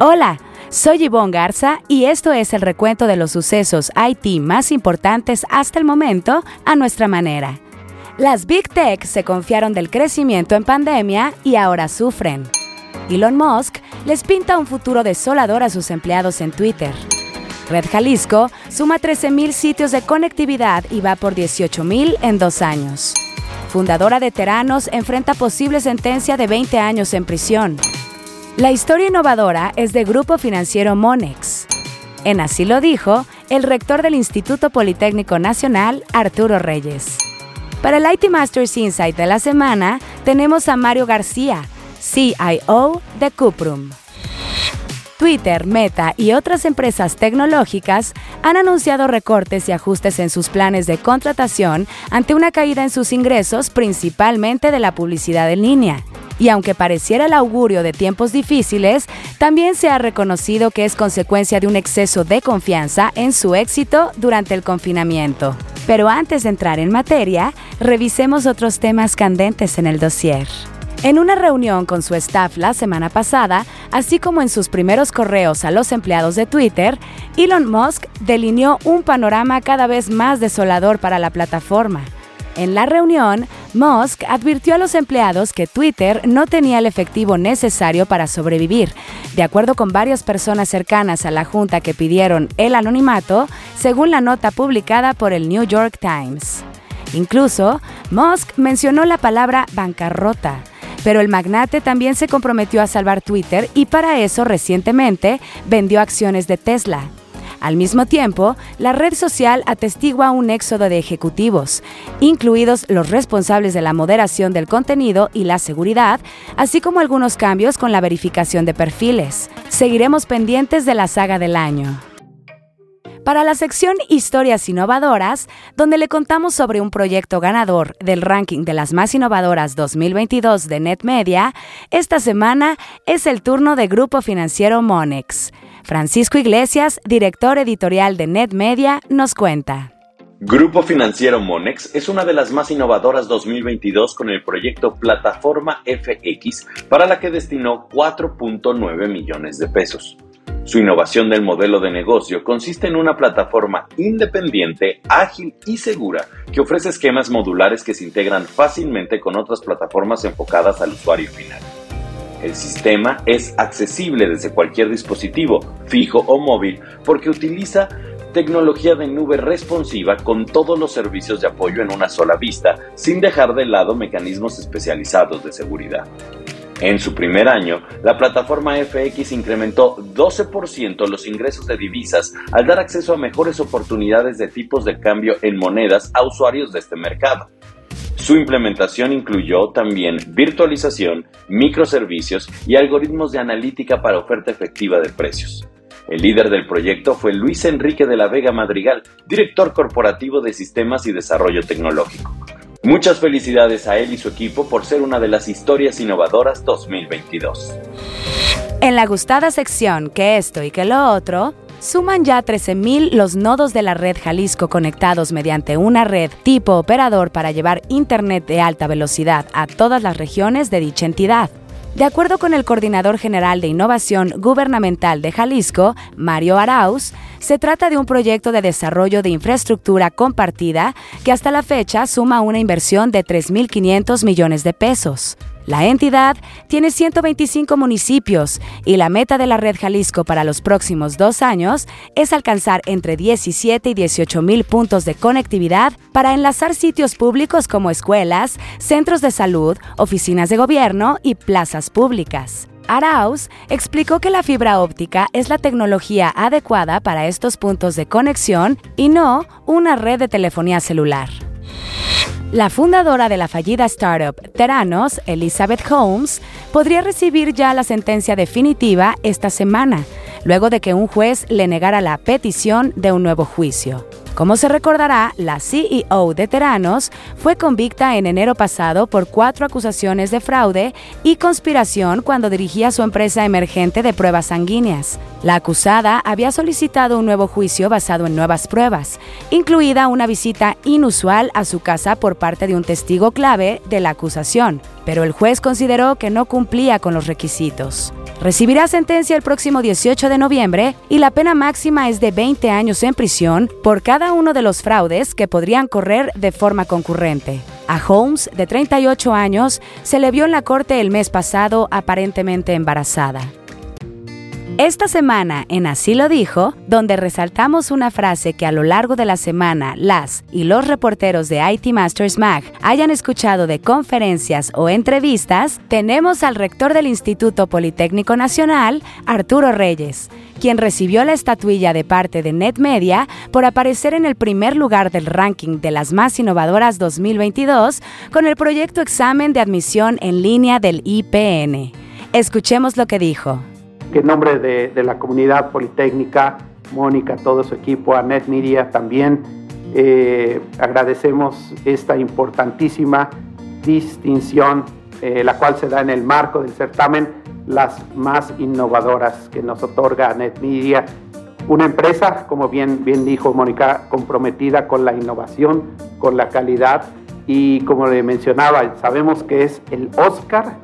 Hola, soy Yvonne Garza y esto es el recuento de los sucesos IT más importantes hasta el momento a nuestra manera. Las Big Tech se confiaron del crecimiento en pandemia y ahora sufren. Elon Musk les pinta un futuro desolador a sus empleados en Twitter. Red Jalisco suma 13.000 sitios de conectividad y va por 18.000 en dos años. Fundadora de Teranos enfrenta posible sentencia de 20 años en prisión. La historia innovadora es de Grupo Financiero Monex. En así lo dijo el rector del Instituto Politécnico Nacional, Arturo Reyes. Para el IT Masters Insight de la semana, tenemos a Mario García, CIO de Cuprum. Twitter, Meta y otras empresas tecnológicas han anunciado recortes y ajustes en sus planes de contratación ante una caída en sus ingresos, principalmente de la publicidad en línea. Y aunque pareciera el augurio de tiempos difíciles, también se ha reconocido que es consecuencia de un exceso de confianza en su éxito durante el confinamiento. Pero antes de entrar en materia, revisemos otros temas candentes en el dossier. En una reunión con su staff la semana pasada, así como en sus primeros correos a los empleados de Twitter, Elon Musk delineó un panorama cada vez más desolador para la plataforma. En la reunión, Musk advirtió a los empleados que Twitter no tenía el efectivo necesario para sobrevivir, de acuerdo con varias personas cercanas a la junta que pidieron el anonimato, según la nota publicada por el New York Times. Incluso, Musk mencionó la palabra bancarrota, pero el magnate también se comprometió a salvar Twitter y para eso recientemente vendió acciones de Tesla. Al mismo tiempo, la red social atestigua un éxodo de ejecutivos, incluidos los responsables de la moderación del contenido y la seguridad, así como algunos cambios con la verificación de perfiles. Seguiremos pendientes de la saga del año. Para la sección Historias Innovadoras, donde le contamos sobre un proyecto ganador del ranking de las más innovadoras 2022 de NetMedia, esta semana es el turno de Grupo Financiero Monex. Francisco Iglesias, director editorial de NetMedia, nos cuenta. Grupo Financiero Monex es una de las más innovadoras 2022 con el proyecto Plataforma FX, para la que destinó 4.9 millones de pesos. Su innovación del modelo de negocio consiste en una plataforma independiente, ágil y segura que ofrece esquemas modulares que se integran fácilmente con otras plataformas enfocadas al usuario final. El sistema es accesible desde cualquier dispositivo, fijo o móvil, porque utiliza tecnología de nube responsiva con todos los servicios de apoyo en una sola vista, sin dejar de lado mecanismos especializados de seguridad. En su primer año, la plataforma FX incrementó 12% los ingresos de divisas al dar acceso a mejores oportunidades de tipos de cambio en monedas a usuarios de este mercado. Su implementación incluyó también virtualización, microservicios y algoritmos de analítica para oferta efectiva de precios. El líder del proyecto fue Luis Enrique de la Vega Madrigal, director corporativo de Sistemas y Desarrollo Tecnológico. Muchas felicidades a él y su equipo por ser una de las historias innovadoras 2022. En la gustada sección que esto y que lo otro, Suman ya 13.000 los nodos de la red Jalisco conectados mediante una red tipo operador para llevar Internet de alta velocidad a todas las regiones de dicha entidad. De acuerdo con el coordinador general de innovación gubernamental de Jalisco, Mario Arauz, se trata de un proyecto de desarrollo de infraestructura compartida que hasta la fecha suma una inversión de 3.500 millones de pesos. La entidad tiene 125 municipios y la meta de la Red Jalisco para los próximos dos años es alcanzar entre 17 y 18 mil puntos de conectividad para enlazar sitios públicos como escuelas, centros de salud, oficinas de gobierno y plazas públicas. Arauz explicó que la fibra óptica es la tecnología adecuada para estos puntos de conexión y no una red de telefonía celular. La fundadora de la fallida startup Teranos, Elizabeth Holmes, podría recibir ya la sentencia definitiva esta semana, luego de que un juez le negara la petición de un nuevo juicio. Como se recordará, la CEO de Teranos fue convicta en enero pasado por cuatro acusaciones de fraude y conspiración cuando dirigía su empresa emergente de pruebas sanguíneas. La acusada había solicitado un nuevo juicio basado en nuevas pruebas, incluida una visita inusual a su casa por parte de un testigo clave de la acusación, pero el juez consideró que no cumplía con los requisitos. Recibirá sentencia el próximo 18 de noviembre y la pena máxima es de 20 años en prisión por cada uno de los fraudes que podrían correr de forma concurrente. A Holmes, de 38 años, se le vio en la corte el mes pasado aparentemente embarazada. Esta semana en Así lo dijo, donde resaltamos una frase que a lo largo de la semana las y los reporteros de IT Masters Mag hayan escuchado de conferencias o entrevistas, tenemos al rector del Instituto Politécnico Nacional, Arturo Reyes, quien recibió la estatuilla de parte de NetMedia por aparecer en el primer lugar del ranking de las más innovadoras 2022 con el proyecto Examen de Admisión en línea del IPN. Escuchemos lo que dijo que en nombre de, la comunidad politécnica, Mónica, todo su equipo, a NetMedia también, eh, agradecemos esta importantísima distinción, eh, la cual se da en el marco del certamen Las más innovadoras que nos otorga NetMedia, una empresa, como bien, bien dijo Mónica, comprometida con la innovación, con la calidad y como le mencionaba, sabemos que es el Oscar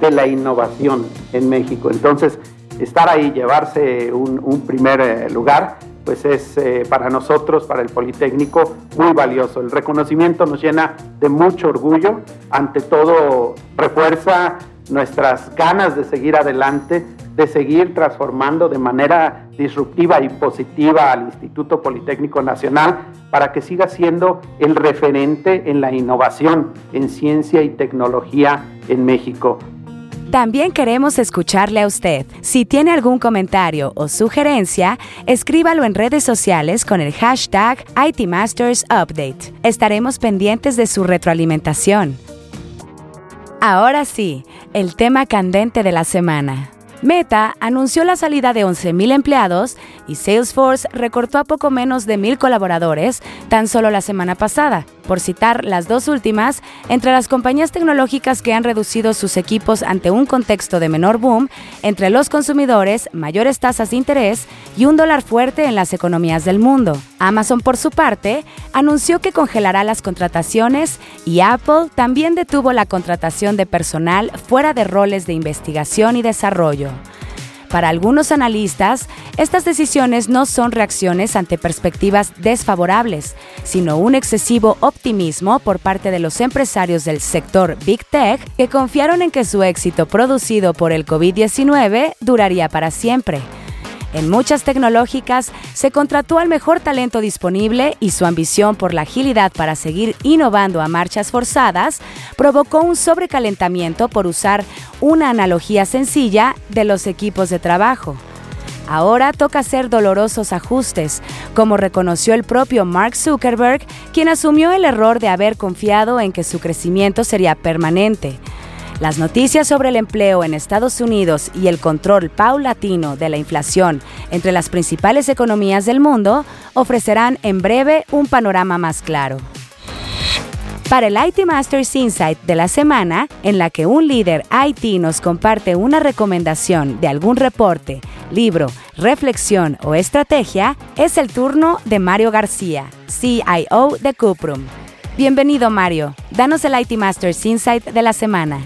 de la innovación en México. Entonces, estar ahí, llevarse un, primer eh, lugar, pues es eh, para nosotros, para el Politécnico, muy valioso. El reconocimiento nos llena de mucho orgullo, ante todo refuerza nuestras ganas de seguir adelante, de seguir transformando de manera disruptiva y positiva al Instituto Politécnico Nacional para que siga siendo el referente en la innovación en ciencia y tecnología en México. También queremos escucharle a usted. Si tiene algún comentario o sugerencia, escríbalo en redes sociales con el hashtag ITMastersUpdate. Estaremos pendientes de su retroalimentación. Ahora sí, el tema candente de la semana. Meta anunció la salida de 11.000 empleados y Salesforce recortó a poco menos de 1.000 colaboradores tan solo la semana pasada, por citar las dos últimas, entre las compañías tecnológicas que han reducido sus equipos ante un contexto de menor boom, entre los consumidores, mayores tasas de interés y un dólar fuerte en las economías del mundo. Amazon, por su parte, anunció que congelará las contrataciones y Apple también detuvo la contratación de personal fuera de roles de investigación y desarrollo. Para algunos analistas, estas decisiones no son reacciones ante perspectivas desfavorables, sino un excesivo optimismo por parte de los empresarios del sector Big Tech que confiaron en que su éxito producido por el COVID-19 duraría para siempre. En muchas tecnológicas se contrató al mejor talento disponible y su ambición por la agilidad para seguir innovando a marchas forzadas provocó un sobrecalentamiento por usar una analogía sencilla de los equipos de trabajo. Ahora toca hacer dolorosos ajustes, como reconoció el propio Mark Zuckerberg, quien asumió el error de haber confiado en que su crecimiento sería permanente. Las noticias sobre el empleo en Estados Unidos y el control paulatino de la inflación entre las principales economías del mundo ofrecerán en breve un panorama más claro. Para el IT Masters Insight de la semana, en la que un líder IT nos comparte una recomendación de algún reporte, libro, reflexión o estrategia, es el turno de Mario García, CIO de Cuprum. Bienvenido Mario, danos el IT Masters Insight de la semana.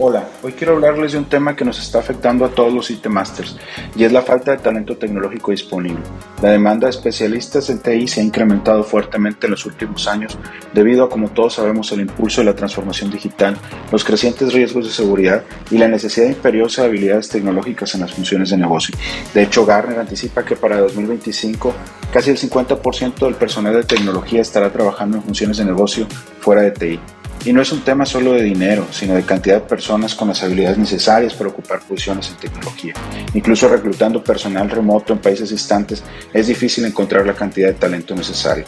Hola, hoy quiero hablarles de un tema que nos está afectando a todos los IT Masters y es la falta de talento tecnológico disponible. La demanda de especialistas en TI se ha incrementado fuertemente en los últimos años debido a, como todos sabemos, el impulso de la transformación digital, los crecientes riesgos de seguridad y la necesidad imperiosa de habilidades tecnológicas en las funciones de negocio. De hecho, Gartner anticipa que para 2025 casi el 50% del personal de tecnología estará trabajando en funciones de negocio fuera de TI. Y no es un tema solo de dinero, sino de cantidad de personas con las habilidades necesarias para ocupar posiciones en tecnología. Incluso reclutando personal remoto en países distantes es difícil encontrar la cantidad de talento necesario.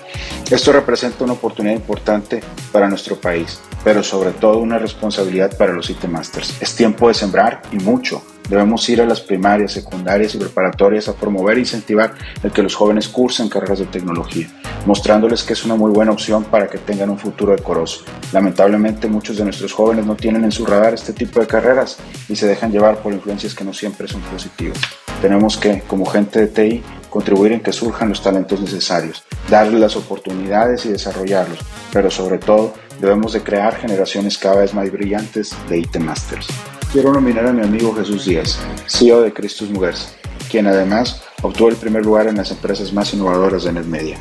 Esto representa una oportunidad importante para nuestro país, pero sobre todo una responsabilidad para los IT Masters. Es tiempo de sembrar y mucho Debemos ir a las primarias, secundarias y preparatorias a promover e incentivar el que los jóvenes cursen carreras de tecnología, mostrándoles que es una muy buena opción para que tengan un futuro decoroso. Lamentablemente muchos de nuestros jóvenes no tienen en su radar este tipo de carreras y se dejan llevar por influencias que no siempre son positivas. Tenemos que, como gente de TI, contribuir en que surjan los talentos necesarios, darles las oportunidades y desarrollarlos, pero sobre todo debemos de crear generaciones cada vez más brillantes de IT Masters. Quiero nominar a mi amigo Jesús Díaz, CEO de Cristus Muguerza, quien además obtuvo el primer lugar en las empresas más innovadoras de NetMedia.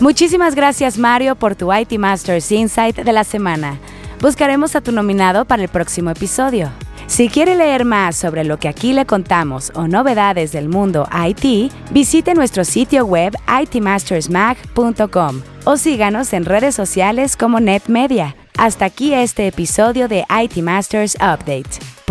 Muchísimas gracias Mario por tu IT Masters Insight de la semana. Buscaremos a tu nominado para el próximo episodio. Si quiere leer más sobre lo que aquí le contamos o novedades del mundo IT, visite nuestro sitio web itmastersmag.com o síganos en redes sociales como NetMedia. Hasta aquí este episodio de IT Masters Update,